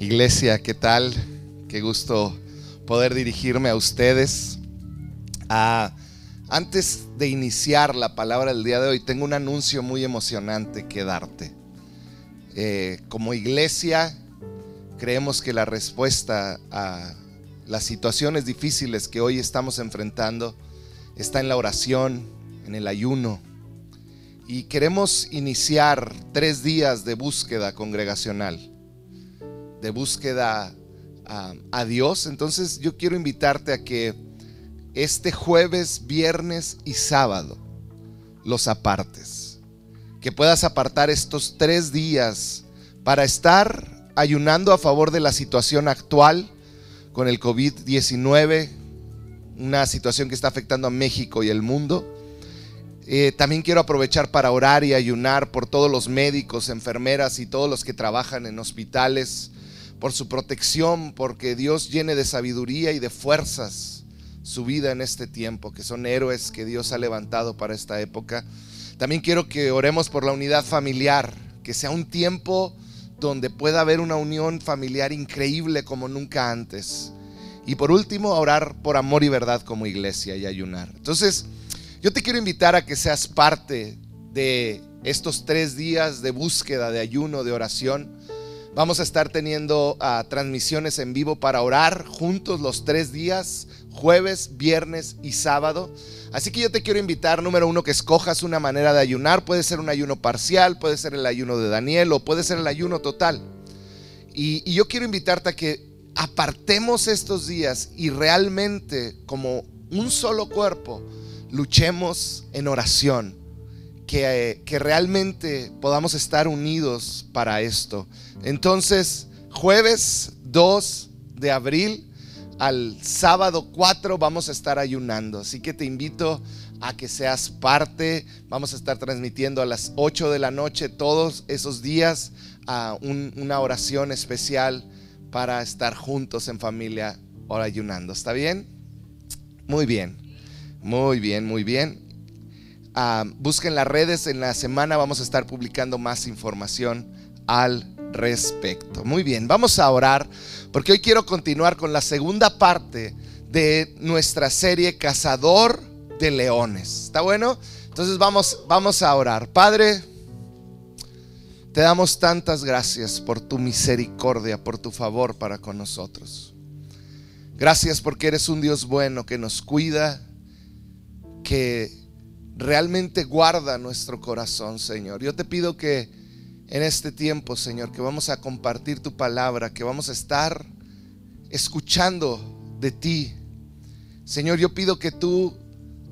Iglesia, ¿qué tal? Qué gusto poder dirigirme a ustedes. Ah, antes de iniciar la palabra del día de hoy, tengo un anuncio muy emocionante que darte. Eh, como iglesia, creemos que la respuesta a las situaciones difíciles que hoy estamos enfrentando está en la oración, en el ayuno. Y queremos iniciar tres días de búsqueda congregacional de búsqueda a, Dios. Entonces yo quiero invitarte a que este jueves, viernes y sábado los apartes. Que puedas apartar estos tres días para estar ayunando a favor de la situación actual con el COVID-19, una situación que está afectando a México y el mundo. Eh, también quiero aprovechar para orar y ayunar por todos los médicos, enfermeras y todos los que trabajan en hospitales, por su protección, porque Dios llene de sabiduría y de fuerzas su vida en este tiempo, que son héroes que Dios ha levantado para esta época. También quiero que oremos por la unidad familiar, que sea un tiempo donde pueda haber una unión familiar increíble como nunca antes. Y por último, orar por amor y verdad como iglesia y ayunar. Entonces, yo te quiero invitar a que seas parte de estos tres días de búsqueda, de ayuno, de oración Vamos a estar teniendo ah, transmisiones en vivo para orar juntos los tres días, jueves, viernes y sábado. Así que yo te quiero invitar, número uno, que escojas una manera de ayunar. Puede ser un ayuno parcial, puede ser el ayuno de Daniel o puede ser el ayuno total. Y, y yo quiero invitarte a que apartemos estos días y realmente como un solo cuerpo luchemos en oración que, realmente podamos estar unidos para esto. Entonces, jueves 2 de abril al sábado 4 vamos a estar ayunando. Así que te invito a que seas parte. Vamos a estar transmitiendo a las 8 de la noche todos esos días a una oración especial para estar juntos en familia ayunando. ¿Está bien? Muy bien. Muy bien, muy bien. Ah, busquen las redes, en la semana vamos a estar publicando más información al respecto. Muy bien, vamos a orar porque hoy quiero continuar con la segunda parte de nuestra serie Cazador de Leones. ¿Está bueno? Entonces vamos, vamos a orar. Padre, te damos tantas gracias por tu misericordia, por tu favor para con nosotros. Gracias porque eres un Dios bueno que nos cuida, que realmente guarda nuestro corazón, Señor. Yo te pido que en este tiempo, Señor, que vamos a compartir tu palabra, que vamos a estar escuchando de ti. Señor, yo pido que tú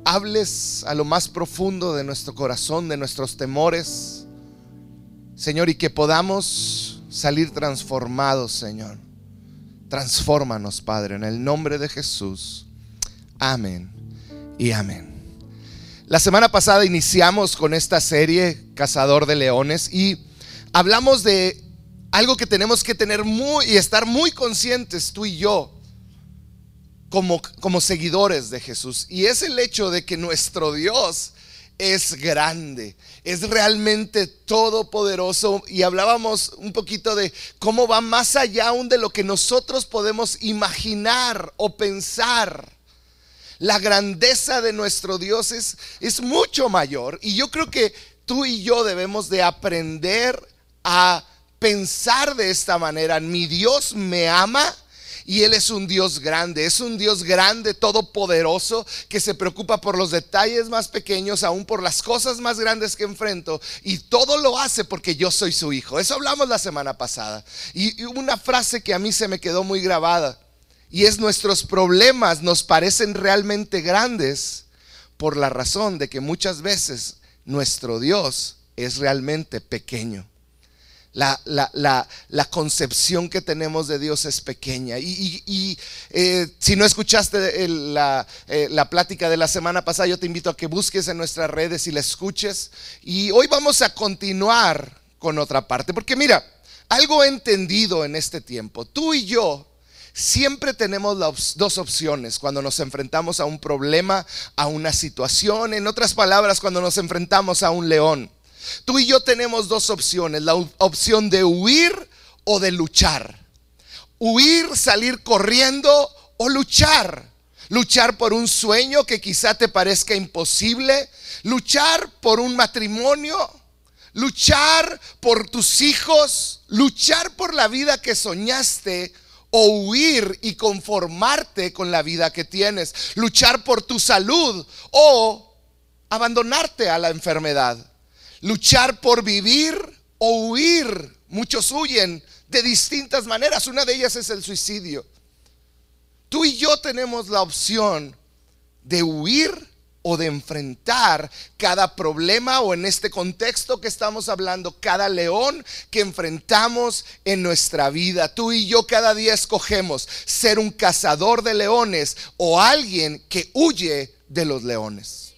hables a lo más profundo de nuestro corazón, de nuestros temores, Señor, y que podamos salir transformados, Señor. Transfórmanos, Padre, en el nombre de Jesús. Amén y amén. La semana pasada iniciamos con esta serie Cazador de Leones y hablamos de algo que tenemos que tener muy y estar muy conscientes tú y yo como, como seguidores de Jesús. Y es el hecho de que nuestro Dios es grande, es realmente todopoderoso y hablábamos un poquito de cómo va más allá aún de lo que nosotros podemos imaginar o pensar. La grandeza de nuestro Dios es, es mucho mayor. Y yo creo que tú y yo debemos de aprender a pensar de esta manera. Mi Dios me ama. Y Él es un Dios grande, es un Dios grande, todopoderoso, que se preocupa por los detalles más pequeños, aún por las cosas más grandes que enfrento. Y todo lo hace porque yo soy su hijo. Eso hablamos la semana pasada. Y una frase que a mí se me quedó muy grabada. Y es nuestros problemas nos parecen realmente grandes por la razón de que muchas veces nuestro Dios es realmente pequeño. La, concepción que tenemos de Dios es pequeña. Y, eh, si no escuchaste la, eh, la plática de la semana pasada, yo te invito a que busques en nuestras redes y la escuches. Y hoy vamos a continuar con otra parte. Porque mira, algo he entendido en este tiempo. Tú y yo Siempre tenemos dos opciones cuando nos enfrentamos a un problema, a una situación, en otras palabras, cuando nos enfrentamos a un león. Tú y yo tenemos dos opciones, la opción de huir o de luchar. huir, salir corriendo o luchar. Luchar por un sueño que quizá te parezca imposible. Luchar por un matrimonio. Luchar por tus hijos. Luchar por la vida que soñaste o huir y conformarte con la vida que tienes. Luchar por tu salud o abandonarte a la enfermedad. Luchar por vivir o huir. Muchos huyen de distintas maneras. Una de ellas es el suicidio. Tú y yo tenemos la opción de huir o de enfrentar cada problema o en este contexto que estamos hablando, cada león que enfrentamos en nuestra vida. Tú y yo cada día escogemos ser un cazador de leones o alguien que huye de los leones.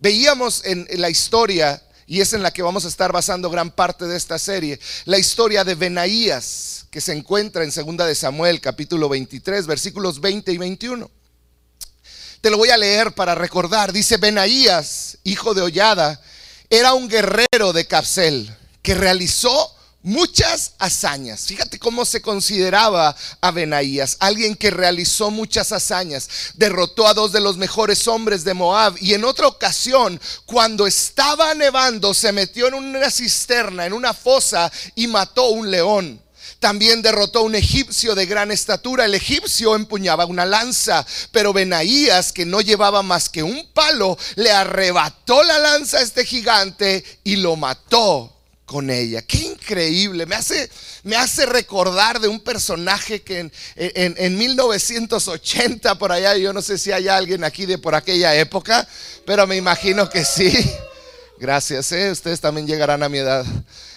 Veíamos en, la historia, y es en la que vamos a estar basando gran parte de esta serie, la historia de Benaías, que se encuentra en 2 de Samuel, capítulo 23, versículos 20 y 21. Te lo voy a leer para recordar. Dice, Benaías, hijo de Hollada, era un guerrero de Capsel que realizó muchas hazañas. Fíjate cómo se consideraba a Benaías, alguien que realizó muchas hazañas. Derrotó a dos de los mejores hombres de Moab y en otra ocasión, cuando estaba nevando, se metió en una cisterna, en una fosa y mató un león. También derrotó a un egipcio de gran estatura. El egipcio empuñaba una lanza, pero Benaías, que no llevaba más que un palo, le arrebató la lanza a este gigante y lo mató con ella. Qué increíble. Me hace, me hace recordar de un personaje que en, en, 1980, por allá, yo no sé si hay alguien aquí de por aquella época, pero me imagino que sí. Gracias, ¿eh? ustedes también llegarán a mi edad.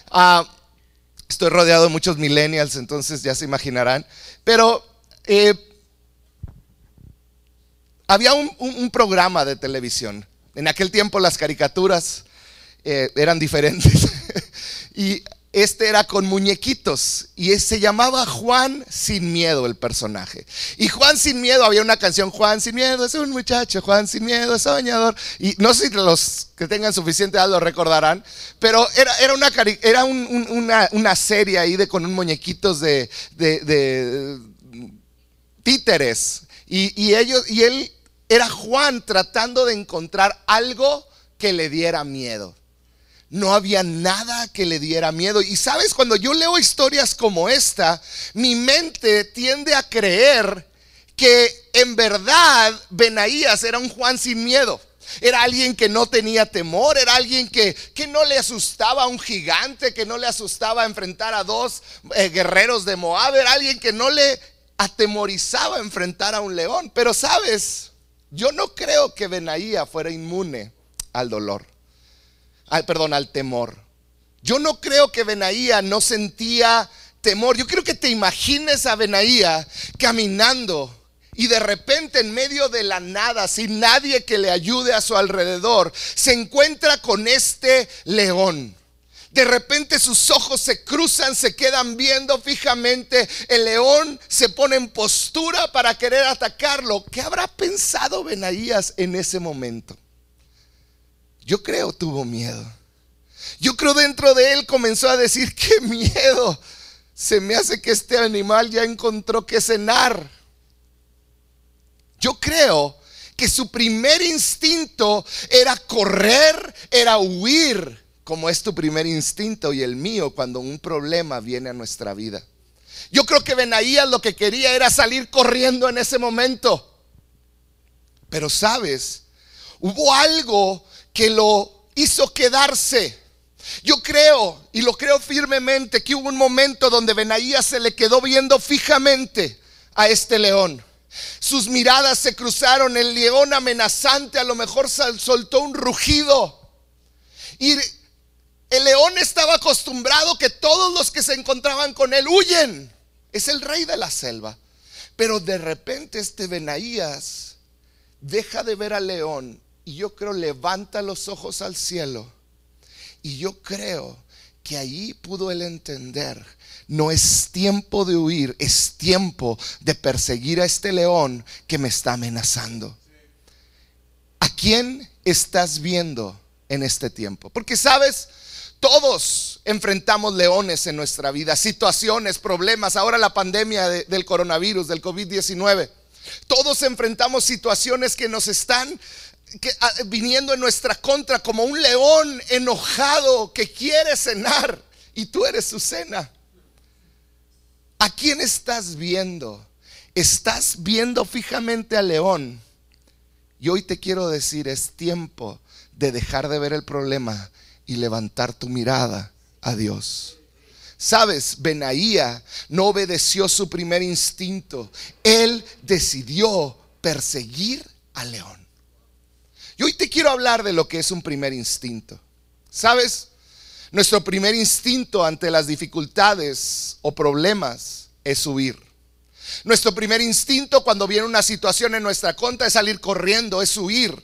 Ah, Estoy rodeado de muchos millennials, entonces ya se imaginarán. Pero eh, había un, programa de televisión. En aquel tiempo las caricaturas eh, eran diferentes. este era con muñequitos y se llamaba Juan sin miedo el personaje. Y Juan sin miedo, había una canción, Juan sin miedo es un muchacho, Juan sin miedo es soñador. Y no sé si los que tengan suficiente edad lo recordarán, pero era, era, una, era una, serie ahí de, con un muñequitos de, de, títeres. Y, y, ellos, y él era Juan tratando de encontrar algo que le diera miedo no había nada que le diera miedo. Y sabes, cuando yo leo historias como esta, mi mente tiende a creer que en verdad Benaías era un Juan sin miedo. Era alguien que no tenía temor, era alguien que, que, no le asustaba a un gigante, que no le asustaba enfrentar a dos eh, guerreros de Moab, era alguien que no le atemorizaba enfrentar a un león. Pero sabes, yo no creo que Benaía fuera inmune al dolor perdón, al temor. Yo no creo que Benaía no sentía temor. Yo quiero que te imagines a Benaía caminando y de repente en medio de la nada, sin nadie que le ayude a su alrededor, se encuentra con este león. De repente sus ojos se cruzan, se quedan viendo fijamente. El león se pone en postura para querer atacarlo. ¿Qué habrá pensado Benaías en ese momento? Yo creo tuvo miedo. Yo creo dentro de él comenzó a decir, qué miedo. Se me hace que este animal ya encontró que cenar. Yo creo que su primer instinto era correr, era huir, como es tu primer instinto y el mío cuando un problema viene a nuestra vida. Yo creo que Benaías lo que quería era salir corriendo en ese momento. Pero sabes, hubo algo que lo hizo quedarse. Yo creo, y lo creo firmemente, que hubo un momento donde Benaías se le quedó viendo fijamente a este león. Sus miradas se cruzaron, el león amenazante a lo mejor soltó un rugido. Y el león estaba acostumbrado que todos los que se encontraban con él huyen. Es el rey de la selva. Pero de repente este Benaías deja de ver al león y yo creo levanta los ojos al cielo. Y yo creo que ahí pudo él entender, no es tiempo de huir, es tiempo de perseguir a este león que me está amenazando. ¿A quién estás viendo en este tiempo? Porque sabes, Todos enfrentamos leones en nuestra vida, situaciones, problemas, ahora la pandemia del coronavirus, del COVID-19. Todos enfrentamos situaciones que nos están ah, viniendo en nuestra contra como un león enojado que quiere cenar y tú eres su cena. ¿A quién estás viendo? Estás viendo fijamente al león. Y hoy te quiero decir, es tiempo de dejar de ver el problema y levantar tu mirada a Dios. Sabes, Benaía no obedeció su primer instinto. Él decidió perseguir al león. Y hoy te quiero hablar de lo que es un primer instinto. Sabes, nuestro primer instinto ante las dificultades o problemas es huir. Nuestro primer instinto cuando viene una situación en nuestra contra es salir corriendo, es huir.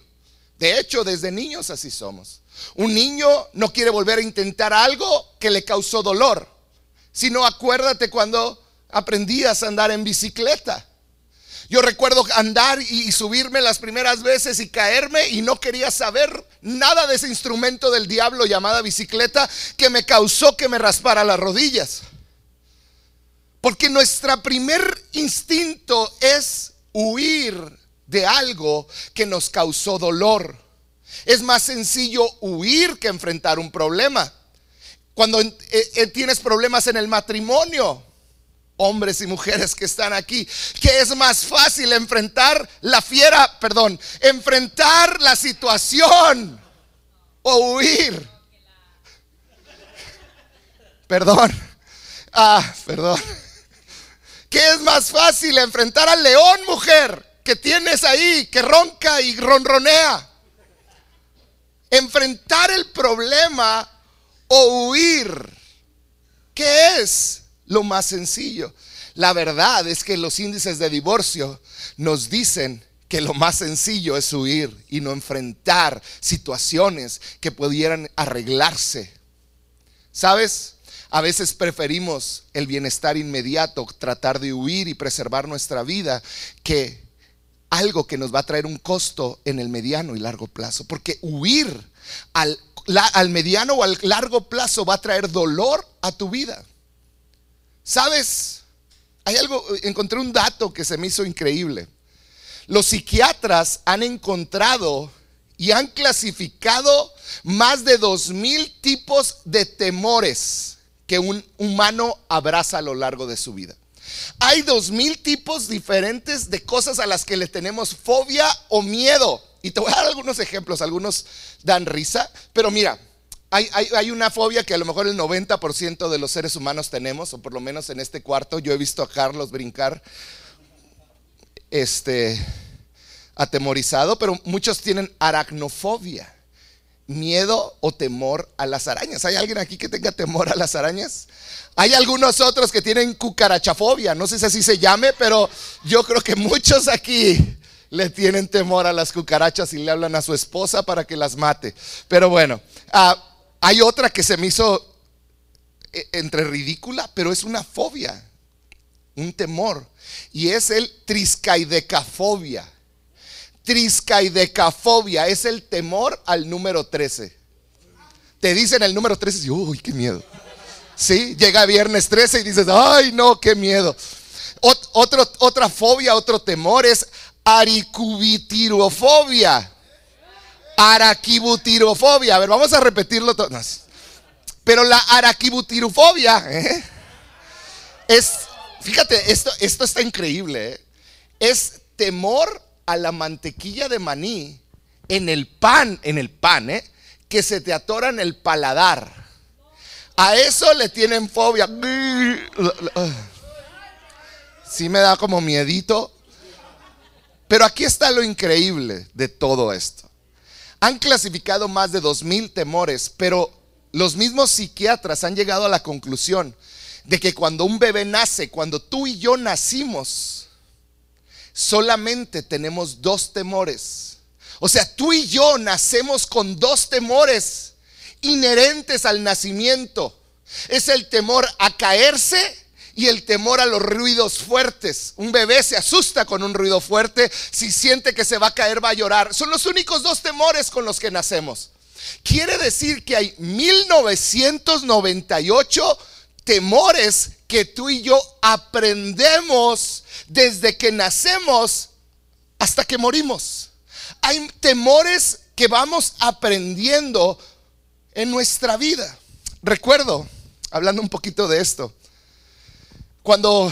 De hecho, desde niños así somos. Un niño no quiere volver a intentar algo que le causó dolor, sino acuérdate cuando aprendías a andar en bicicleta. Yo recuerdo andar y subirme las primeras veces y caerme y no quería saber nada de ese instrumento del diablo llamada bicicleta que me causó que me raspara las rodillas. Porque nuestro primer instinto es huir de algo que nos causó dolor. Es más sencillo huir que enfrentar un problema. Cuando eh, eh, tienes problemas en el matrimonio, hombres y mujeres que están aquí, que es más fácil enfrentar la fiera, perdón, enfrentar la situación o huir. Perdón. Ah, perdón. ¿Qué es más fácil enfrentar al león, mujer, que tienes ahí, que ronca y ronronea? Enfrentar el problema o huir. ¿Qué es? Lo más sencillo. La verdad es que los índices de divorcio nos dicen que lo más sencillo es huir y no enfrentar situaciones que pudieran arreglarse. ¿Sabes? A veces preferimos el bienestar inmediato, tratar de huir y preservar nuestra vida, que algo que nos va a traer un costo en el mediano y largo plazo. Porque huir al, mediano o al largo plazo va a traer dolor a tu vida. ¿Sabes? Hay algo, encontré un dato que se me hizo increíble. Los psiquiatras han encontrado y han clasificado más de dos mil tipos de temores que un humano abraza a lo largo de su vida. Hay dos mil tipos diferentes de cosas a las que le tenemos fobia o miedo. Y te voy a dar algunos ejemplos, algunos dan risa, pero mira, hay, una fobia que a lo mejor el 90% de los seres humanos tenemos, o por lo menos en este cuarto. Yo he visto a Carlos brincar este, atemorizado, pero muchos tienen aracnofobia, miedo o temor a las arañas. ¿Hay alguien aquí que tenga temor a las arañas? Hay algunos otros que tienen cucarachafobia, no sé si así se llame, pero yo creo que muchos aquí le tienen temor a las cucarachas y le hablan a su esposa para que las mate. Pero bueno, ah, hay otra que se me hizo eh, entre ridícula, pero es una fobia, un temor. Y es el triscaidecafobia. Triscaidecafobia es el temor al número 13. Te dicen el número 13 y uy, qué miedo. Sí, llega viernes 13 y dices, ay, no, qué miedo. otra fobia, otro temor es aricubitirofobia. Araquibutirofobia. A ver, vamos a repetirlo todo. Pero la araquibutirofobia ¿eh? es, fíjate, esto, esto está increíble. ¿eh? Es temor a la mantequilla de maní en el pan, en el pan, ¿eh? que se te atora en el paladar. A eso le tienen fobia. Sí me da como miedito. Pero aquí está lo increíble de todo esto. Han clasificado más de dos mil temores, pero los mismos psiquiatras han llegado a la conclusión de que cuando un bebé nace, cuando tú y yo nacimos, solamente tenemos dos temores. O sea, tú y yo nacemos con dos temores inherentes al nacimiento. Es el temor a caerse y el temor a los ruidos fuertes. Un bebé se asusta con un ruido fuerte, si siente que se va a caer va a llorar. Son los únicos dos temores con los que nacemos. Quiere decir que hay 1998 temores que tú y yo aprendemos desde que nacemos hasta que morimos. Hay temores que vamos aprendiendo en nuestra vida. Recuerdo, hablando un poquito de esto, cuando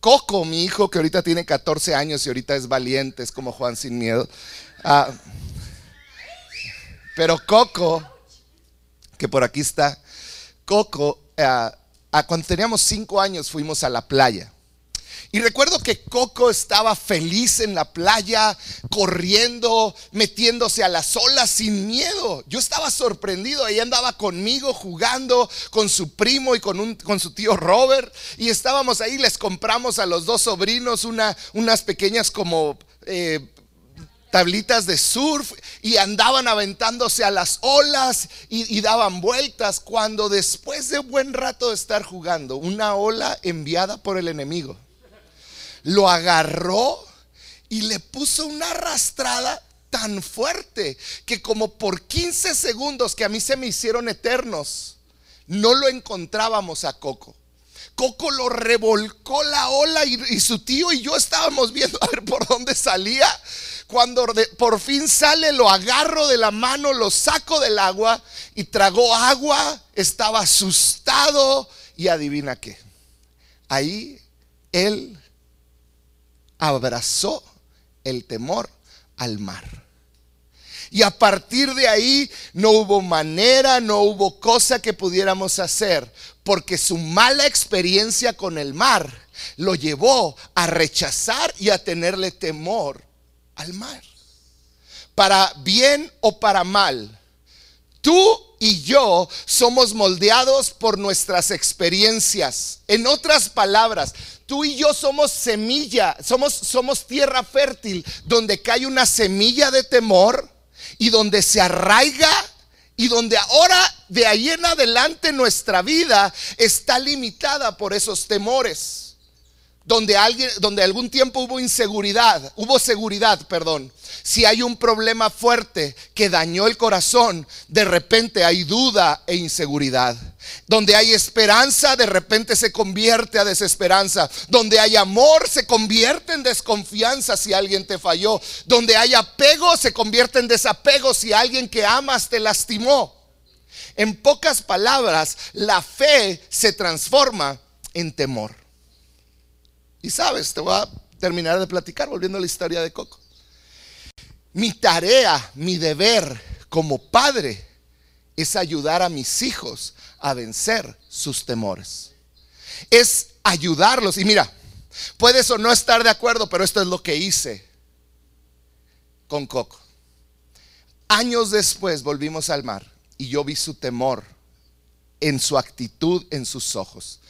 Coco, mi hijo, que ahorita tiene 14 años y ahorita es valiente, es como Juan sin miedo. Ah, pero Coco, que por aquí está, Coco, ah, cuando teníamos 5 años fuimos a la playa. Y recuerdo que Coco estaba feliz en la playa, corriendo, metiéndose a las olas sin miedo. Yo estaba sorprendido, ella andaba conmigo jugando con su primo y con, un, con su tío Robert. Y estábamos ahí, les compramos a los dos sobrinos una, unas pequeñas como... Eh, tablitas de surf y andaban aventándose a las olas y, y, daban vueltas cuando después de buen rato de estar jugando, una ola enviada por el enemigo lo agarró y le puso una arrastrada tan fuerte que como por 15 segundos que a mí se me hicieron eternos, no lo encontrábamos a Coco. Coco lo revolcó la ola y, su tío y yo estábamos viendo a ver por dónde salía. Cuando por fin sale, lo agarro de la mano, lo saco del agua y tragó agua, estaba asustado y adivina qué. Ahí él abrazó el temor al mar. Y a partir de ahí no hubo manera, no hubo cosa que pudiéramos hacer, porque su mala experiencia con el mar lo llevó a rechazar y a tenerle temor al mar. Para bien o para mal, tú y yo somos moldeados por nuestras experiencias. En otras palabras, Tú y yo somos semilla, somos, somos tierra fértil donde cae una semilla de temor y donde se arraiga y donde ahora de ahí en adelante nuestra vida está limitada por esos temores donde alguien, donde algún tiempo hubo inseguridad, hubo seguridad, perdón. Si hay un problema fuerte que dañó el corazón, de repente hay duda e inseguridad. Donde hay esperanza, de repente se convierte a desesperanza. Donde hay amor, se convierte en desconfianza si alguien te falló. Donde hay apego, se convierte en desapego si alguien que amas te lastimó. En pocas palabras, la fe se transforma en temor. Y sabes, te voy a terminar de platicar volviendo a la historia de Coco. Mi tarea, mi deber como padre es ayudar a mis hijos a vencer sus temores. Es ayudarlos. Y mira, puedes o no estar de acuerdo, pero esto es lo que hice con Coco. Años después volvimos al mar y yo vi su temor en su actitud, en sus ojos.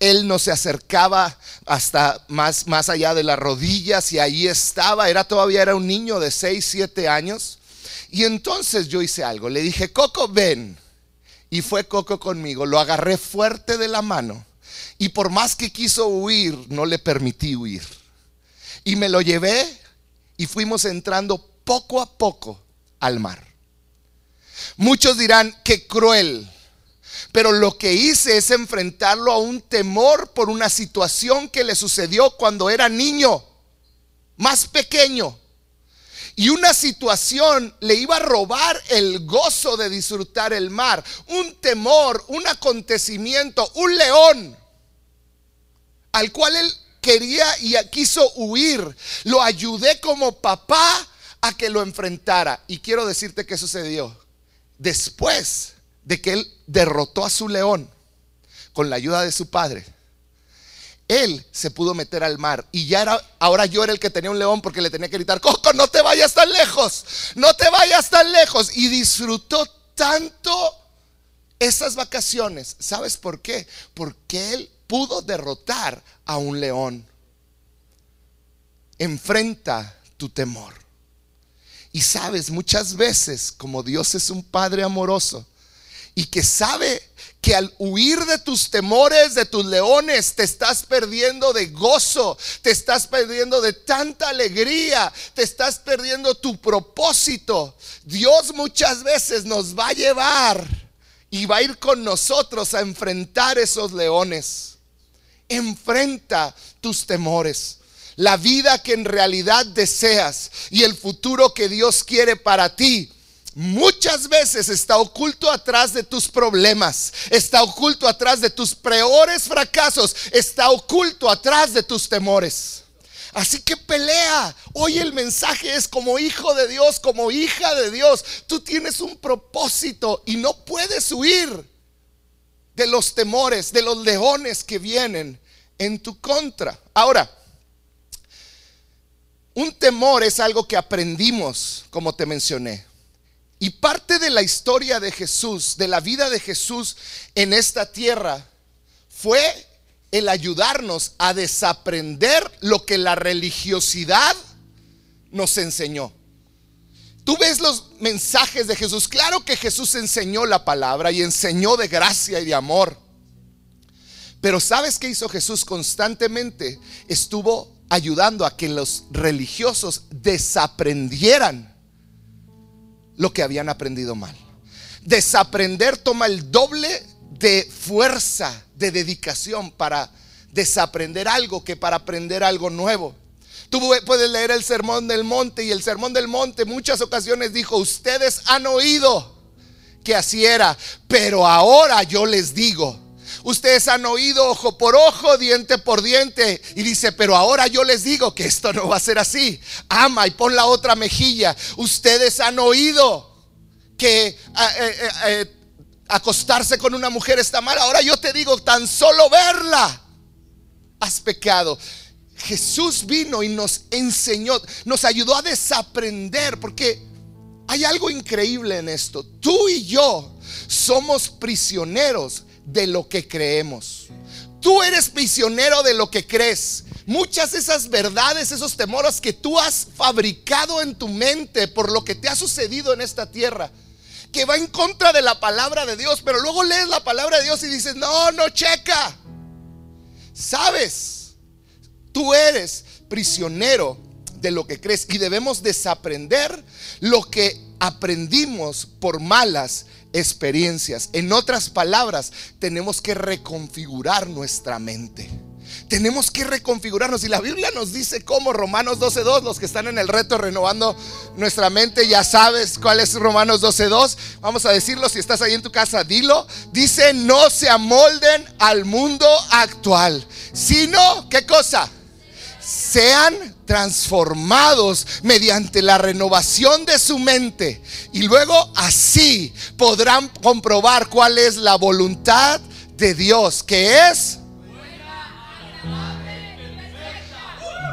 Él no se acercaba hasta más, más allá de las rodillas y ahí estaba, era todavía era un niño de 6, 7 años. Y entonces yo hice algo, le dije, Coco, ven. Y fue Coco conmigo, lo agarré fuerte de la mano y por más que quiso huir, no le permití huir. Y me lo llevé y fuimos entrando poco a poco al mar. Muchos dirán, qué cruel, pero lo que hice es enfrentarlo a un temor por una situación que le sucedió cuando era niño, más pequeño. Y una situación le iba a robar el gozo de disfrutar el mar. Un temor, un acontecimiento, un león al cual él quería y quiso huir. Lo ayudé como papá a que lo enfrentara. Y quiero decirte qué sucedió. Después de que él derrotó a su león con la ayuda de su padre, él se pudo meter al mar y ya era, ahora yo era el que tenía un león porque le tenía que gritar, Coco, no te vayas tan lejos, no te vayas tan lejos. Y disfrutó tanto esas vacaciones. ¿Sabes por qué? Porque él pudo derrotar a un león. Enfrenta tu temor. Y sabes, muchas veces, como Dios es un Padre amoroso, y que sabe que al huir de tus temores, de tus leones, te estás perdiendo de gozo, te estás perdiendo de tanta alegría, te estás perdiendo tu propósito. Dios muchas veces nos va a llevar y va a ir con nosotros a enfrentar esos leones. Enfrenta tus temores. La vida que en realidad deseas y el futuro que Dios quiere para ti muchas veces está oculto atrás de tus problemas, está oculto atrás de tus peores fracasos, está oculto atrás de tus temores. Así que pelea. Hoy el mensaje es como hijo de Dios, como hija de Dios. Tú tienes un propósito y no puedes huir de los temores, de los leones que vienen en tu contra. Ahora, un temor es algo que aprendimos, como te mencioné. Y parte de la historia de Jesús, de la vida de Jesús en esta tierra, fue el ayudarnos a desaprender lo que la religiosidad nos enseñó. Tú ves los mensajes de Jesús. Claro que Jesús enseñó la palabra y enseñó de gracia y de amor. Pero ¿sabes qué hizo Jesús constantemente? Estuvo ayudando a que los religiosos desaprendieran lo que habían aprendido mal. Desaprender toma el doble de fuerza, de dedicación para desaprender algo que para aprender algo nuevo. Tú puedes leer el Sermón del Monte y el Sermón del Monte muchas ocasiones dijo, ustedes han oído que así era, pero ahora yo les digo. Ustedes han oído ojo por ojo, diente por diente. Y dice, pero ahora yo les digo que esto no va a ser así. Ama y pon la otra mejilla. Ustedes han oído que eh, eh, eh, acostarse con una mujer está mal. Ahora yo te digo, tan solo verla, has pecado. Jesús vino y nos enseñó, nos ayudó a desaprender, porque hay algo increíble en esto. Tú y yo somos prisioneros de lo que creemos. Tú eres prisionero de lo que crees. Muchas de esas verdades, esos temores que tú has fabricado en tu mente por lo que te ha sucedido en esta tierra, que va en contra de la palabra de Dios, pero luego lees la palabra de Dios y dices, no, no checa. Sabes, tú eres prisionero de lo que crees y debemos desaprender lo que aprendimos por malas experiencias. En otras palabras, tenemos que reconfigurar nuestra mente. Tenemos que reconfigurarnos. Y la Biblia nos dice cómo Romanos 12.2, los que están en el reto renovando nuestra mente, ya sabes cuál es Romanos 12.2. Vamos a decirlo, si estás ahí en tu casa, dilo. Dice, no se amolden al mundo actual, sino, ¿qué cosa? Sean transformados mediante la renovación de su mente y luego así podrán comprobar cuál es la voluntad de Dios, que es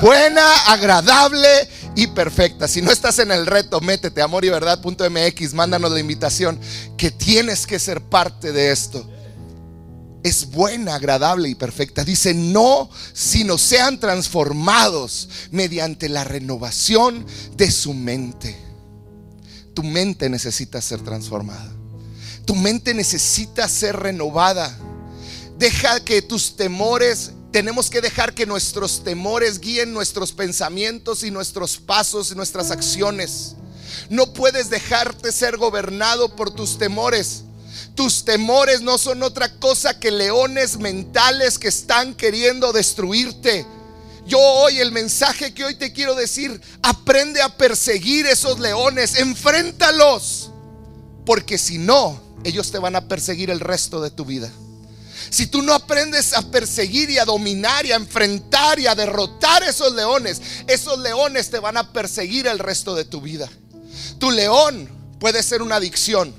buena, agradable y perfecta. Si no estás en el reto, métete a amor y verdad.mx, mándanos la invitación que tienes que ser parte de esto es buena, agradable y perfecta. Dice, no, sino sean transformados mediante la renovación de su mente. Tu mente necesita ser transformada. Tu mente necesita ser renovada. Deja que tus temores, tenemos que dejar que nuestros temores guíen nuestros pensamientos y nuestros pasos y nuestras acciones. No puedes dejarte ser gobernado por tus temores. Tus temores no son otra cosa que leones mentales que están queriendo destruirte. Yo hoy el mensaje que hoy te quiero decir, aprende a perseguir esos leones, enfréntalos. Porque si no, ellos te van a perseguir el resto de tu vida. Si tú no aprendes a perseguir y a dominar y a enfrentar y a derrotar esos leones, esos leones te van a perseguir el resto de tu vida. Tu león puede ser una adicción.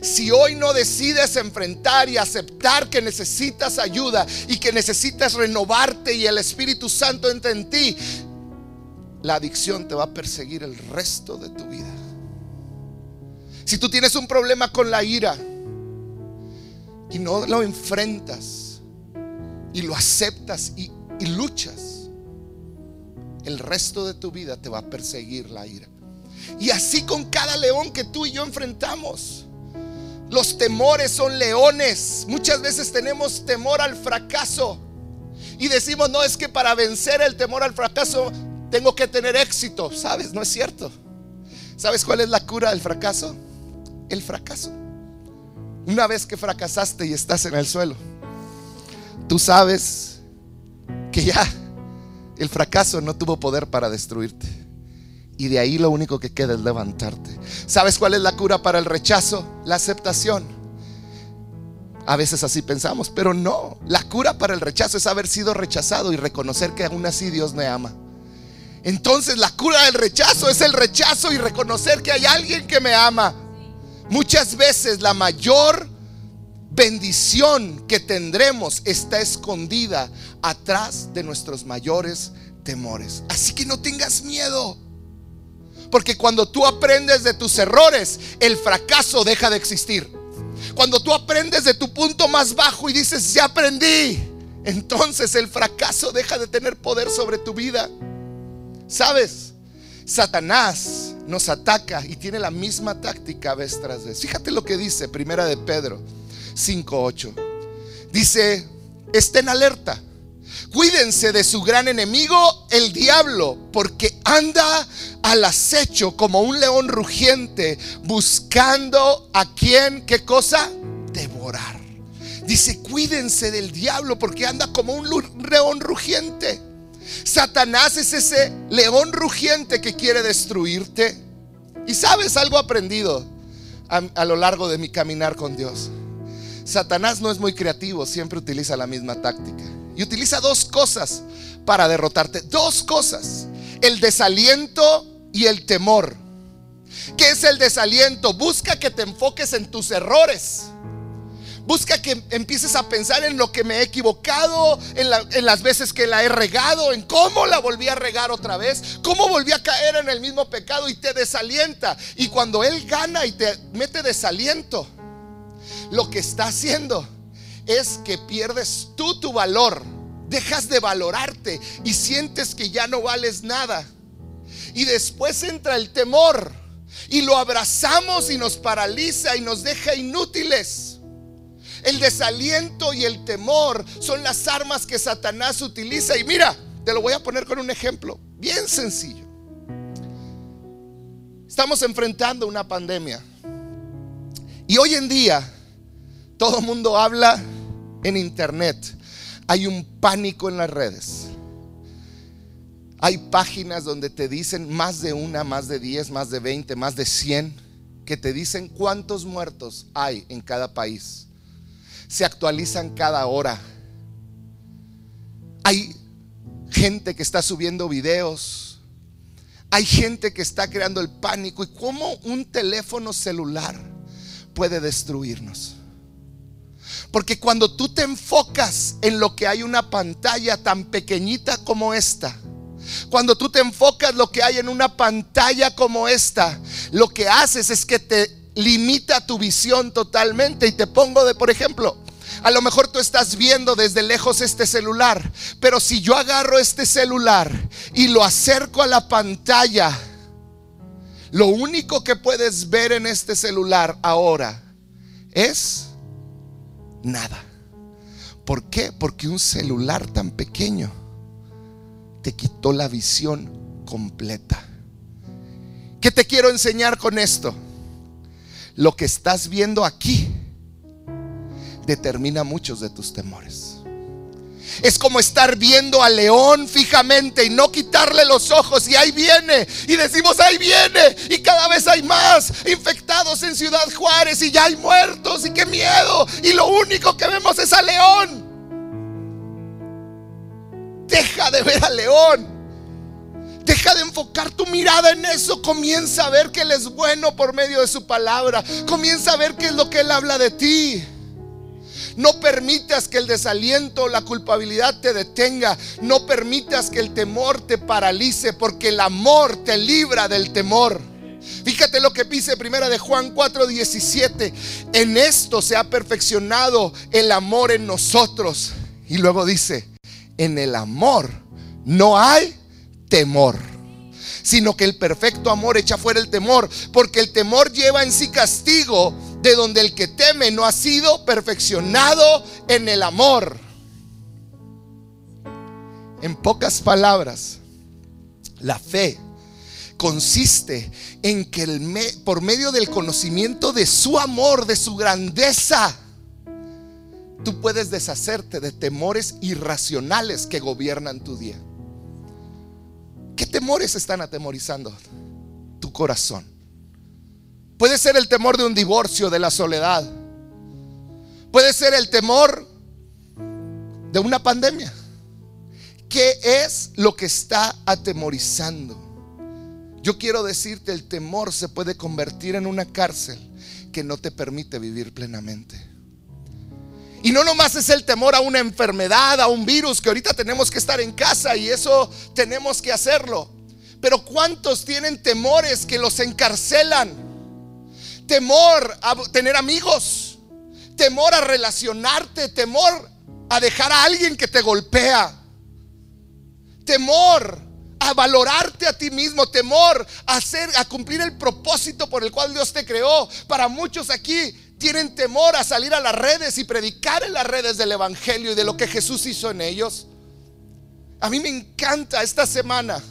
Si hoy no decides enfrentar y aceptar que necesitas ayuda y que necesitas renovarte y el Espíritu Santo entra en ti, la adicción te va a perseguir el resto de tu vida. Si tú tienes un problema con la ira y no lo enfrentas y lo aceptas y, y luchas, el resto de tu vida te va a perseguir la ira. Y así con cada león que tú y yo enfrentamos. Los temores son leones. Muchas veces tenemos temor al fracaso. Y decimos, no, es que para vencer el temor al fracaso tengo que tener éxito. ¿Sabes? No es cierto. ¿Sabes cuál es la cura del fracaso? El fracaso. Una vez que fracasaste y estás en el suelo, tú sabes que ya el fracaso no tuvo poder para destruirte. Y de ahí lo único que queda es levantarte. ¿Sabes cuál es la cura para el rechazo? La aceptación. A veces así pensamos, pero no. La cura para el rechazo es haber sido rechazado y reconocer que aún así Dios me ama. Entonces la cura del rechazo es el rechazo y reconocer que hay alguien que me ama. Muchas veces la mayor bendición que tendremos está escondida atrás de nuestros mayores temores. Así que no tengas miedo. Porque cuando tú aprendes de tus errores, el fracaso deja de existir. Cuando tú aprendes de tu punto más bajo y dices, ya aprendí, entonces el fracaso deja de tener poder sobre tu vida. ¿Sabes? Satanás nos ataca y tiene la misma táctica vez tras vez. Fíjate lo que dice Primera de Pedro 5:8. Dice, "Estén alerta. Cuídense de su gran enemigo, el diablo, porque anda al acecho como un león rugiente, buscando a quien, ¿qué cosa? Devorar. Dice, cuídense del diablo porque anda como un león rugiente. Satanás es ese león rugiente que quiere destruirte. Y sabes algo aprendido a, lo largo de mi caminar con Dios. Satanás no es muy creativo, siempre utiliza la misma táctica. Y utiliza dos cosas para derrotarte. Dos cosas. El desaliento y el temor. ¿Qué es el desaliento? Busca que te enfoques en tus errores. Busca que empieces a pensar en lo que me he equivocado, en, las veces que la he regado, en cómo la volví a regar otra vez, cómo volví a caer en el mismo pecado y te desalienta. Y cuando Él gana y te mete desaliento, lo que está haciendo es que pierdes tú tu valor, dejas de valorarte y sientes que ya no vales nada. Y después entra el temor y lo abrazamos y nos paraliza y nos deja inútiles. El desaliento y el temor son las armas que Satanás utiliza. Y mira, te lo voy a poner con un ejemplo bien sencillo. Estamos enfrentando una pandemia. Y hoy en día todo el mundo habla en internet. Hay un pánico en las redes. Hay páginas donde te dicen más de una, más de diez, más de veinte, más de cien, que te dicen cuántos muertos hay en cada país se actualizan cada hora. Hay gente que está subiendo videos. Hay gente que está creando el pánico. ¿Y cómo un teléfono celular puede destruirnos? Porque cuando tú te enfocas en lo que hay una pantalla tan pequeñita como esta, cuando tú te enfocas lo que hay en una pantalla como esta, lo que haces es que te limita tu visión totalmente. Y te pongo de, por ejemplo, a lo mejor tú estás viendo desde lejos este celular, pero si yo agarro este celular y lo acerco a la pantalla, lo único que puedes ver en este celular ahora es nada. ¿Por qué? Porque un celular tan pequeño te quitó la visión completa. ¿Qué te quiero enseñar con esto? lo que estás viendo aquí determina muchos de tus temores. Es como estar viendo al león fijamente y no quitarle los ojos. Y ahí viene. Y decimos, ahí viene. Y cada vez hay más infectados en Ciudad Juárez. Y ya hay muertos. Y qué miedo. Y lo único que vemos es al león. Deja de ver al león. Deja de enfocar tu mirada en eso. Comienza a ver que Él es bueno por medio de su palabra. Comienza a ver qué es lo que Él habla de ti. No permitas que el desaliento, la culpabilidad te detenga. No permitas que el temor te paralice, porque el amor te libra del temor. Fíjate lo que dice primera de Juan 4:17. En esto se ha perfeccionado el amor en nosotros. Y luego dice, en el amor no hay temor, sino que el perfecto amor echa fuera el temor, porque el temor lleva en sí castigo de donde el que teme no ha sido perfeccionado en el amor. En pocas palabras, la fe consiste en que el por medio del conocimiento de su amor, de su grandeza, tú puedes deshacerte de temores irracionales que gobiernan tu día. ¿Qué temores están atemorizando tu corazón? Puede ser el temor de un divorcio, de la soledad. Puede ser el temor de una pandemia. ¿Qué es lo que está atemorizando? Yo quiero decirte, el temor se puede convertir en una cárcel que no te permite vivir plenamente. Y no nomás es el temor a una enfermedad, a un virus, que ahorita tenemos que estar en casa y eso tenemos que hacerlo. Pero ¿cuántos tienen temores que los encarcelan? Temor a tener amigos, temor a relacionarte, temor a dejar a alguien que te golpea, temor a valorarte a ti mismo, temor a hacer a cumplir el propósito por el cual Dios te creó. Para muchos aquí tienen temor a salir a las redes y predicar en las redes del Evangelio y de lo que Jesús hizo en ellos. A mí me encanta esta semana.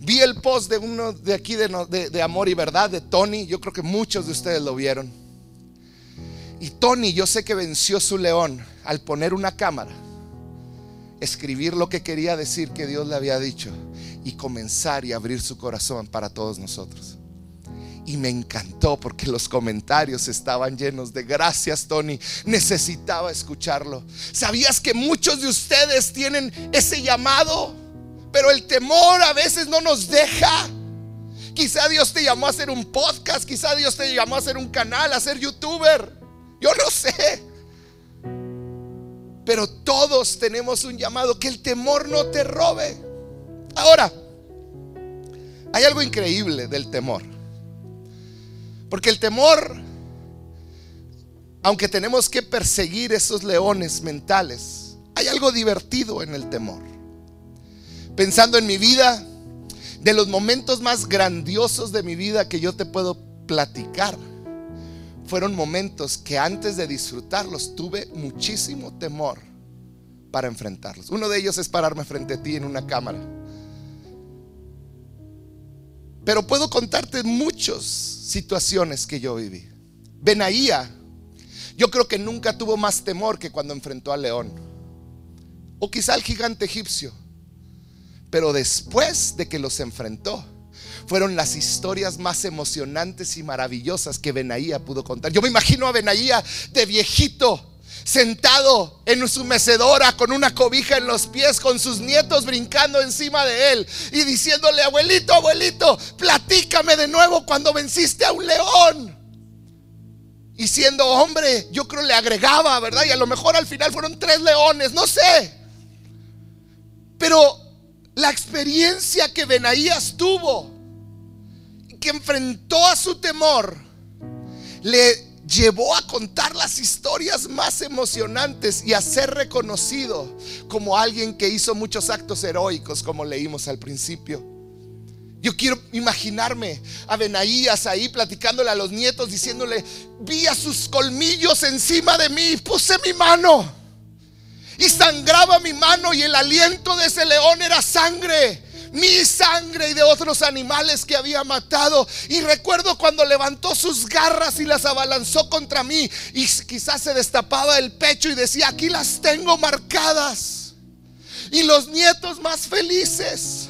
Vi el post de uno de aquí de, Amor y Verdad, de Tony. Yo creo que muchos de ustedes lo vieron. Y Tony, yo sé que venció su león al poner una cámara, escribir lo que quería decir que Dios le había dicho y comenzar y abrir su corazón para todos nosotros. Y me encantó porque los comentarios estaban llenos de gracias, Tony. Necesitaba escucharlo. ¿Sabías que muchos de ustedes tienen ese llamado? Pero el temor a veces no nos deja. Quizá Dios te llamó a hacer un podcast, quizá Dios te llamó a hacer un canal, a ser youtuber. Yo no sé. Pero todos tenemos un llamado, que el temor no te robe. Ahora, hay algo increíble del temor. Porque el temor, aunque tenemos que perseguir esos leones mentales, hay algo divertido en el temor. Pensando en mi vida, de los momentos más grandiosos de mi vida que yo te puedo platicar, fueron momentos que antes de disfrutarlos tuve muchísimo temor para enfrentarlos. Uno de ellos es pararme frente a ti en una cámara pero puedo contarte muchas situaciones que yo viví. Benaía, yo creo que nunca tuvo más temor que cuando enfrentó al león. O quizá al gigante egipcio. Pero después de que los enfrentó, fueron las historias más emocionantes y maravillosas que Benaía pudo contar. Yo me imagino a Benaía de viejito sentado en su mecedora con una cobija en los pies, con sus nietos brincando encima de él y diciéndole, abuelito, abuelito, platícame de nuevo cuando venciste a un león. Y siendo hombre, yo creo le agregaba, ¿verdad? Y a lo mejor al final fueron tres leones, no sé. Pero la experiencia que Benaías tuvo, que enfrentó a su temor, le llevó a contar las historias más emocionantes y a ser reconocido como alguien que hizo muchos actos heroicos, como leímos al principio. Yo quiero imaginarme a Benaías ahí platicándole a los nietos, diciéndole, vi a sus colmillos encima de mí, puse mi mano y sangraba mi mano y el aliento de ese león era sangre mi sangre y de otros animales que había matado. Y recuerdo cuando levantó sus garras y las abalanzó contra mí y quizás se destapaba el pecho y decía, aquí las tengo marcadas. Y los nietos más felices.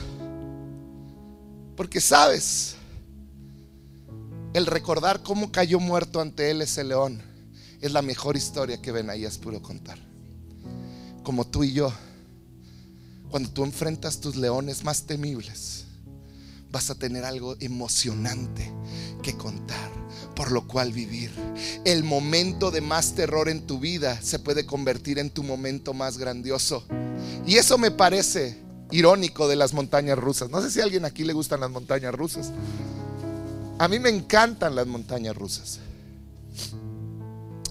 Porque sabes, el recordar cómo cayó muerto ante él ese león es la mejor historia que Benaías pudo contar. Como tú y yo cuando tú enfrentas tus leones más temibles, vas a tener algo emocionante que contar, por lo cual vivir. El momento de más terror en tu vida se puede convertir en tu momento más grandioso. Y eso me parece irónico de las montañas rusas. No sé si a alguien aquí le gustan las montañas rusas. A mí me encantan las montañas rusas.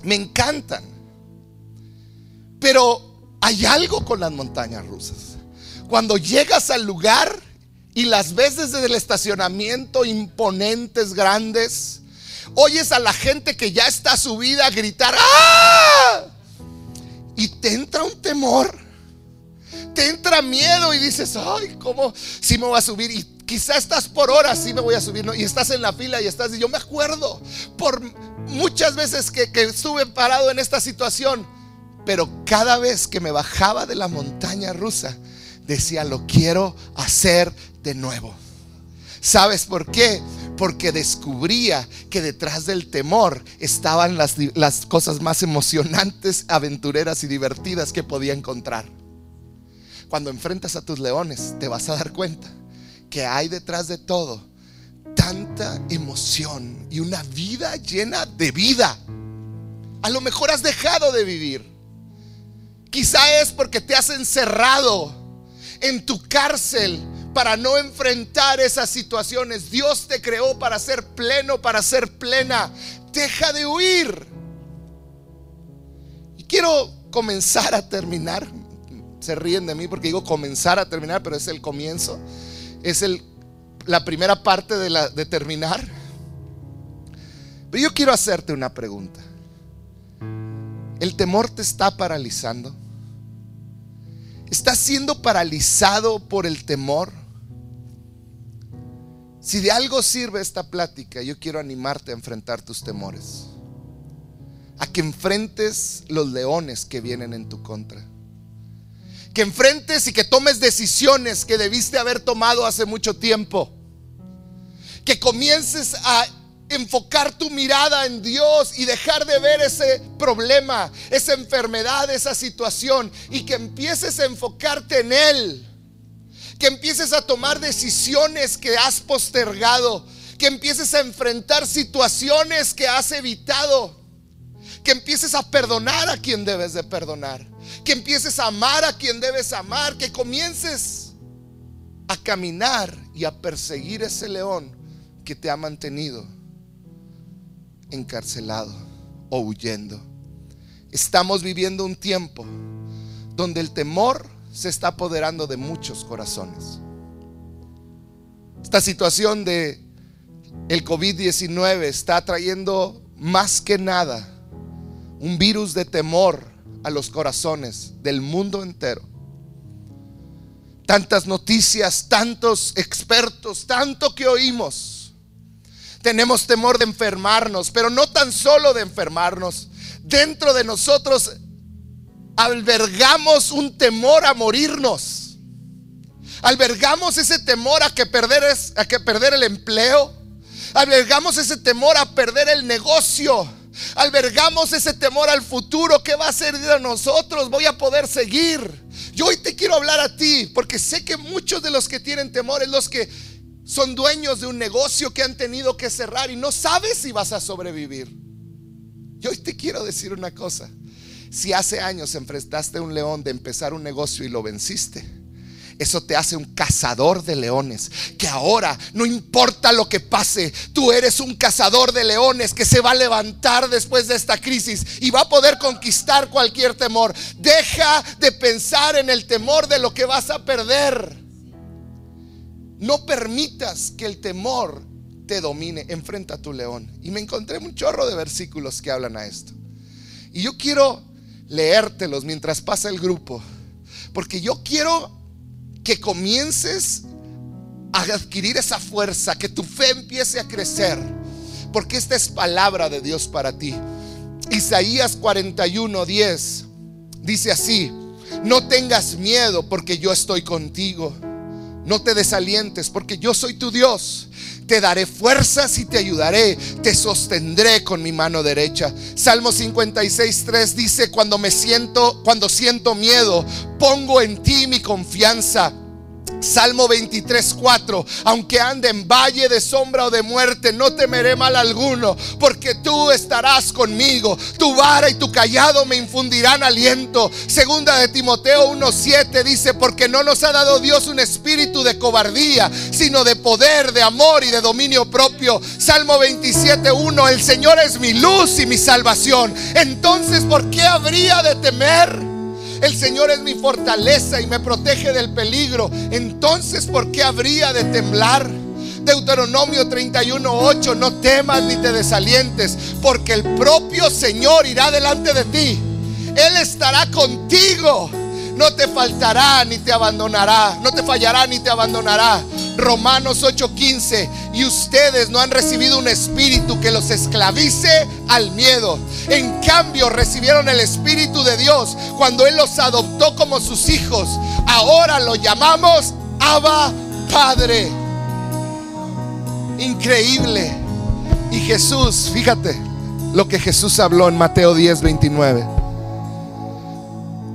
Me encantan. Pero hay algo con las montañas rusas cuando llegas al lugar y las ves desde el estacionamiento imponentes, grandes, oyes a la gente que ya está subida gritar, ¡ah! Y te entra un temor, te entra miedo y dices, ay, ¿cómo? Si me voy a subir y quizá estás por horas, sí me voy a subir, ¿no? y estás en la fila y estás, y yo me acuerdo por muchas veces que, que estuve parado en esta situación, pero cada vez que me bajaba de la montaña rusa, decía, lo quiero hacer de nuevo. ¿Sabes por qué? Porque descubría que detrás del temor estaban las, las, cosas más emocionantes, aventureras y divertidas que podía encontrar. Cuando enfrentas a tus leones, te vas a dar cuenta que hay detrás de todo tanta emoción y una vida llena de vida. A lo mejor has dejado de vivir. Quizá es porque te has encerrado en tu cárcel para no enfrentar esas situaciones. Dios te creó para ser pleno, para ser plena. Deja de huir. Y quiero comenzar a terminar. Se ríen de mí porque digo comenzar a terminar, pero es el comienzo. Es el, la primera parte de, la, de terminar. Pero yo quiero hacerte una pregunta. ¿El temor te está paralizando? ¿Estás siendo paralizado por el temor? Si de algo sirve esta plática, yo quiero animarte a enfrentar tus temores. A que enfrentes los leones que vienen en tu contra. Que enfrentes y que tomes decisiones que debiste haber tomado hace mucho tiempo. Que comiences a enfocar tu mirada en Dios y dejar de ver ese problema, esa enfermedad, esa situación y que empieces a enfocarte en Él. Que empieces a tomar decisiones que has postergado, que empieces a enfrentar situaciones que has evitado, que empieces a perdonar a quien debes de perdonar, que empieces a amar a quien debes amar, que comiences a caminar y a perseguir ese león que te ha mantenido encarcelado o huyendo. Estamos viviendo un tiempo donde el temor se está apoderando de muchos corazones. Esta situación de el COVID-19 está trayendo más que nada un virus de temor a los corazones del mundo entero. Tantas noticias, tantos expertos, tanto que oímos tenemos temor de enfermarnos, pero no tan solo de enfermarnos. Dentro de nosotros albergamos un temor a morirnos. Albergamos ese temor a que perder, a que perder el empleo. Albergamos ese temor a perder el negocio. Albergamos ese temor al futuro. ¿Qué va a ser de nosotros? Voy a poder seguir. Yo hoy te quiero hablar a ti, porque sé que muchos de los que tienen temor es los que son dueños de un negocio que han tenido que cerrar y no sabes si vas a sobrevivir. Yo hoy te quiero decir una cosa. Si hace años enfrentaste a un león de empezar un negocio y lo venciste, eso te hace un cazador de leones. Que ahora, no importa lo que pase, tú eres un cazador de leones que se va a levantar después de esta crisis y va a poder conquistar cualquier temor. Deja de pensar en el temor de lo que vas a perder. No permitas que el temor te domine. Enfrenta a tu león. Y me encontré un chorro de versículos que hablan a esto. Y yo quiero leértelos mientras pasa el grupo. Porque yo quiero que comiences a adquirir esa fuerza, que tu fe empiece a crecer. Porque esta es palabra de Dios para ti. Isaías 41, 10 dice así, no tengas miedo porque yo estoy contigo. No te desalientes porque yo soy tu Dios. Te daré fuerzas y te ayudaré. Te sostendré con mi mano derecha. Salmo 56, 3 dice, cuando me siento, cuando siento miedo, pongo en ti mi confianza. Salmo 23, 4. Aunque ande en valle de sombra o de muerte, no temeré mal alguno, porque tú estarás conmigo. Tu vara y tu callado me infundirán aliento. Segunda de Timoteo 1:7 dice, porque no nos ha dado Dios un espíritu de cobardía, sino de poder, de amor y de dominio propio. Salmo 27, 1. El Señor es mi luz y mi salvación. Entonces, ¿por qué habría de temer? El Señor es mi fortaleza y me protege del peligro. Entonces, ¿por qué habría de temblar? Deuteronomio 31:8, no temas ni te desalientes, porque el propio Señor irá delante de ti. Él estará contigo. No te faltará ni te abandonará. No te fallará ni te abandonará. Romanos 8:15. Y ustedes no han recibido un espíritu que los esclavice al miedo. En cambio recibieron el espíritu de Dios cuando Él los adoptó como sus hijos. Ahora lo llamamos Abba Padre. Increíble. Y Jesús, fíjate lo que Jesús habló en Mateo 10, 29.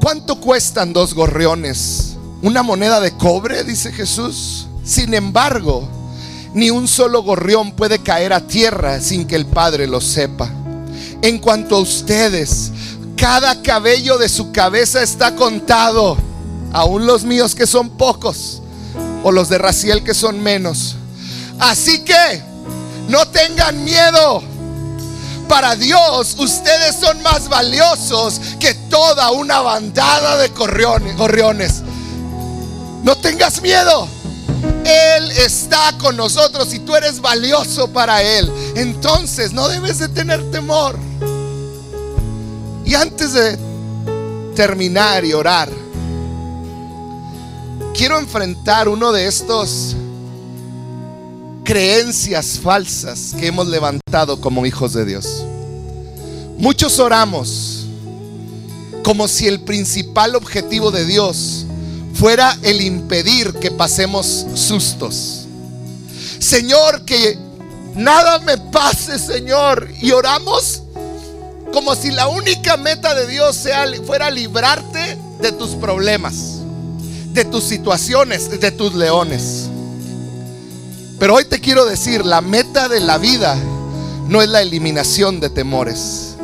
¿Cuánto cuestan dos gorriones? ¿Una moneda de cobre? Dice Jesús. Sin embargo, ni un solo gorrión puede caer a tierra sin que el Padre lo sepa. En cuanto a ustedes, cada cabello de su cabeza está contado, aún los míos que son pocos, o los de Raciel que son menos. Así que no tengan miedo. Para Dios ustedes son más valiosos que toda una bandada de gorriones. No tengas miedo. Él está con nosotros y tú eres valioso para Él. Entonces no debes de tener temor. Y antes de terminar y orar, quiero enfrentar uno de estos creencias falsas que hemos levantado como hijos de Dios. Muchos oramos como si el principal objetivo de Dios fuera el impedir que pasemos sustos. Señor, que nada me pase, Señor. Y oramos como si la única meta de Dios sea, fuera librarte de tus problemas, de tus situaciones, de tus leones. Pero hoy te quiero decir, la meta de la vida no es la eliminación de temores.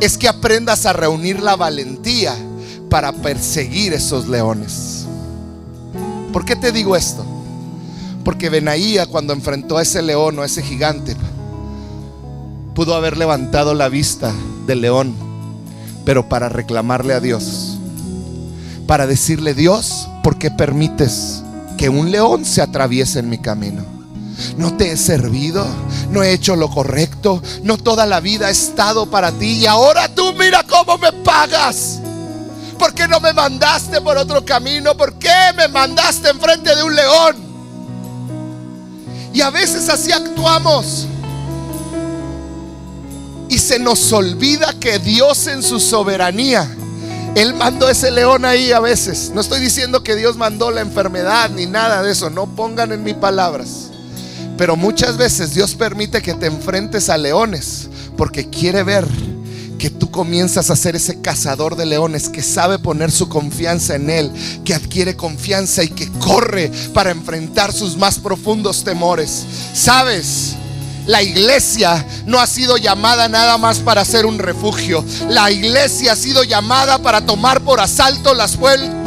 Es que aprendas a reunir la valentía para perseguir esos leones. ¿Por qué te digo esto? Porque Benaía cuando enfrentó a ese león o a ese gigante, pudo haber levantado la vista del león, pero para reclamarle a Dios, para decirle, Dios, ¿por qué permites que un león se atraviese en mi camino. No te he servido, no he hecho lo correcto, no toda la vida he estado para ti y ahora tú mira cómo me pagas. ¿Por qué no me mandaste por otro camino? ¿Por qué me mandaste enfrente de un león? Y a veces así actuamos. Y se nos olvida que Dios en su soberanía él mandó ese león ahí a veces. No estoy diciendo que Dios mandó la enfermedad ni nada de eso. No pongan en mis palabras. Pero muchas veces Dios permite que te enfrentes a leones porque quiere ver que tú comienzas a ser ese cazador de leones que sabe poner su confianza en Él, que adquiere confianza y que corre para enfrentar sus más profundos temores. ¿Sabes? La iglesia no ha sido llamada nada más para ser un refugio. La iglesia ha sido llamada para tomar por asalto las,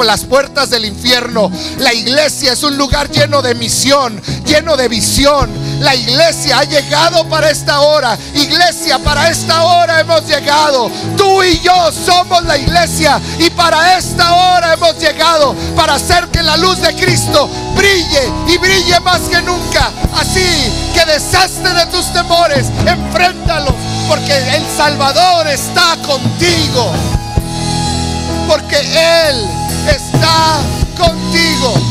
las puertas del infierno. La iglesia es un lugar lleno de misión, lleno de visión. La iglesia ha llegado para esta hora. Iglesia, para esta hora hemos llegado. Tú y yo somos la iglesia. Y para esta hora hemos llegado para hacer que la luz de Cristo brille y brille más que nunca. Así que deshazte de tus temores, enfréntalos, porque el Salvador está contigo. Porque Él está contigo.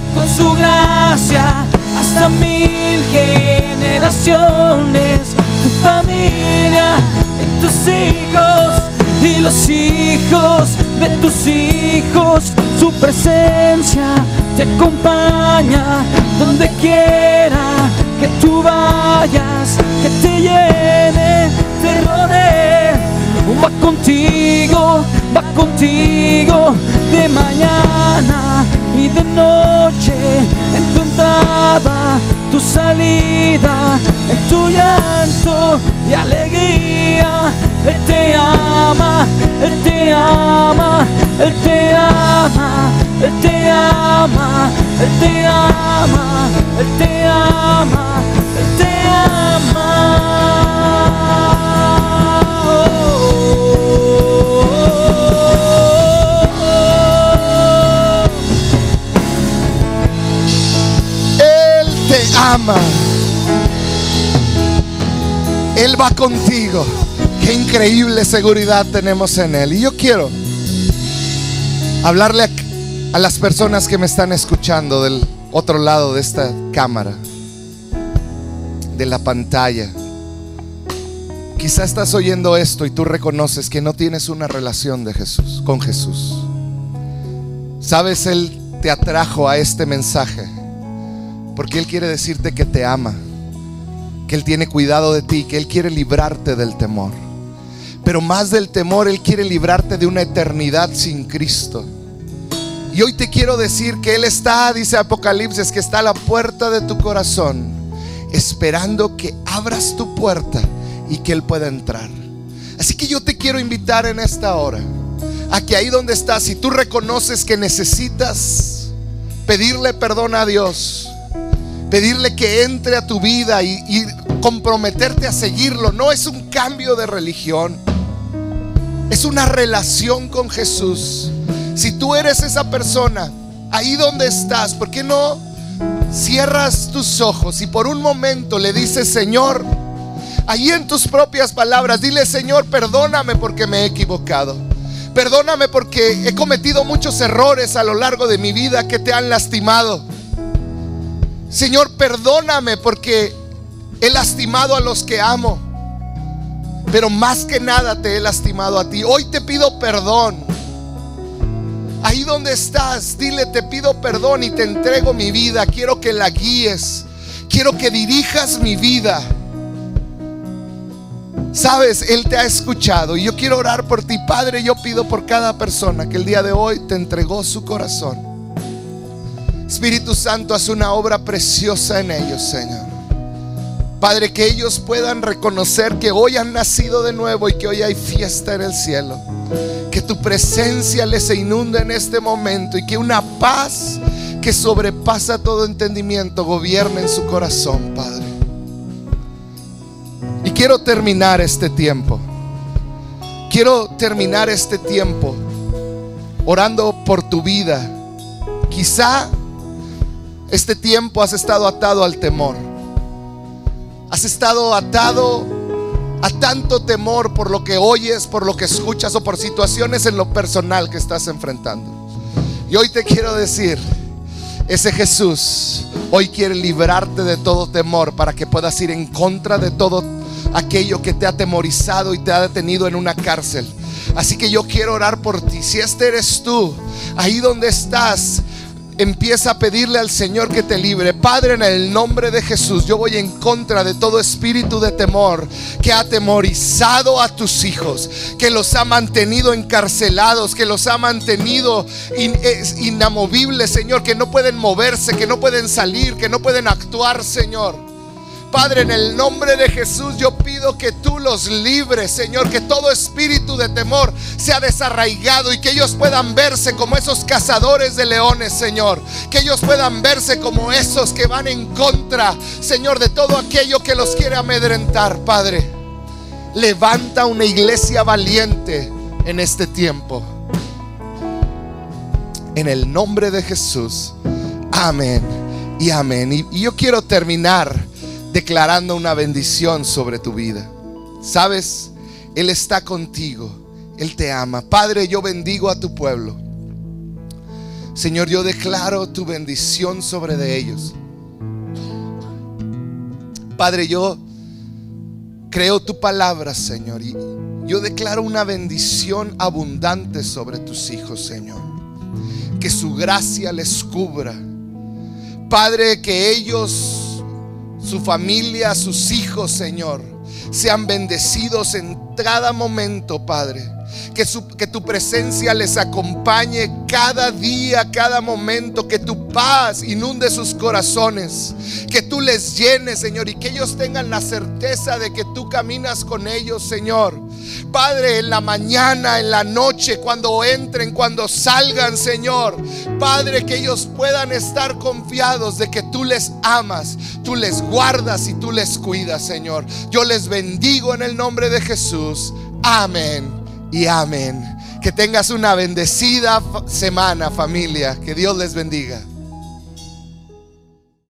con su gracia hasta mil generaciones, tu familia y tus hijos y los hijos de tus hijos, su presencia te acompaña donde quiera que tú vayas, que te llene, te rodee. Va contigo, va contigo de mañana y de noche, en tu entrada, tu salida, en tu llanto y alegría. Él te ama, Él te ama, Él te ama, Él te ama, Él te ama, Él te ama, Él te ama. Ama. Él va contigo. Qué increíble seguridad tenemos en Él. Y yo quiero hablarle a, las personas que me están escuchando del otro lado de esta cámara, de la pantalla. Quizá estás oyendo esto y tú reconoces que no tienes una relación de Jesús con Jesús. Sabes, Él te atrajo a este mensaje porque Él quiere decirte que te ama, que Él tiene cuidado de ti, que Él quiere librarte del temor. Pero más del temor, Él quiere librarte de una eternidad sin Cristo. Y hoy te quiero decir que Él está, dice Apocalipsis, que está a la puerta de tu corazón, esperando que abras tu puerta y que Él pueda entrar. Así que yo te quiero invitar en esta hora a que ahí donde estás, si tú reconoces que necesitas pedirle perdón a Dios, pedirle que entre a tu vida y, comprometerte a seguirlo, no es un cambio de religión, es una relación con Jesús. Si tú eres esa persona, ahí donde estás, ¿por qué no cierras tus ojos y por un momento le dices, Señor, ahí en tus propias palabras, dile, Señor, perdóname porque me he equivocado. Perdóname porque he cometido muchos errores a lo largo de mi vida que te han lastimado. Señor, perdóname porque he lastimado a los que amo. Pero más que nada te he lastimado a ti. Hoy te pido perdón. Ahí donde estás, dile, te pido perdón y te entrego mi vida. Quiero que la guíes. Quiero que dirijas mi vida. Sabes, Él te ha escuchado y yo quiero orar por ti. Padre, yo pido por cada persona que el día de hoy te entregó su corazón. Espíritu Santo, haz una obra preciosa en ellos, Señor. Padre, que ellos puedan reconocer que hoy han nacido de nuevo y que hoy hay fiesta en el cielo. Que tu presencia les inunde en este momento y que una paz que sobrepasa todo entendimiento gobierne en su corazón, Padre. Y quiero terminar este tiempo. Quiero terminar este tiempo orando por tu vida. Quizá este tiempo has estado atado al temor. Has estado atado a tanto temor por lo que oyes, por lo que escuchas o por situaciones en lo personal que estás enfrentando. Y hoy te quiero decir, ese Jesús hoy quiere librarte de todo temor para que puedas ir en contra de todo aquello que te ha atemorizado y te ha detenido en una cárcel. Así que yo quiero orar por ti. Si este eres tú, ahí donde estás, empieza a pedirle al Señor que te libre. Padre, en el nombre de Jesús, yo voy en contra de todo espíritu de temor que ha atemorizado a tus hijos, que los ha mantenido encarcelados, que los ha mantenido in- es- inamovibles, Señor, que no pueden moverse, que no pueden salir, que no pueden actuar, Señor. Padre, en el nombre de Jesús yo pido que tú los libres, Señor, que todo espíritu de temor sea desarraigado y que ellos puedan verse como esos cazadores de leones, Señor. Que ellos puedan verse como esos que van en contra, Señor, de todo aquello que los quiere amedrentar, Padre. Levanta una iglesia valiente en este tiempo. En el nombre de Jesús. Amén y amén. Y, yo quiero terminar declarando una bendición sobre tu vida. Sabes, Él está contigo. Él te ama. Padre, yo bendigo a tu pueblo. Señor, yo declaro tu bendición sobre de ellos. Padre, yo creo tu palabra, Señor, y yo declaro una bendición abundante sobre tus hijos, Señor. Que su gracia les cubra. Padre, que ellos, su familia, sus hijos, Señor, sean bendecidos en cada momento, Padre. Que, que, tu presencia les acompañe cada día, cada momento. Que tu paz inunde sus corazones. Que tú les llenes, Señor. Y que ellos tengan la certeza de que tú caminas con ellos, Señor. Padre, en la mañana, en la noche, cuando entren, cuando salgan, Señor. Padre, que ellos puedan estar confiados de que tú les amas, tú les guardas y tú les cuidas, Señor. Yo les bendigo en el nombre de Jesús. Amén y amén. Que tengas una bendecida semana, familia. Que Dios les bendiga.